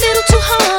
little too hard.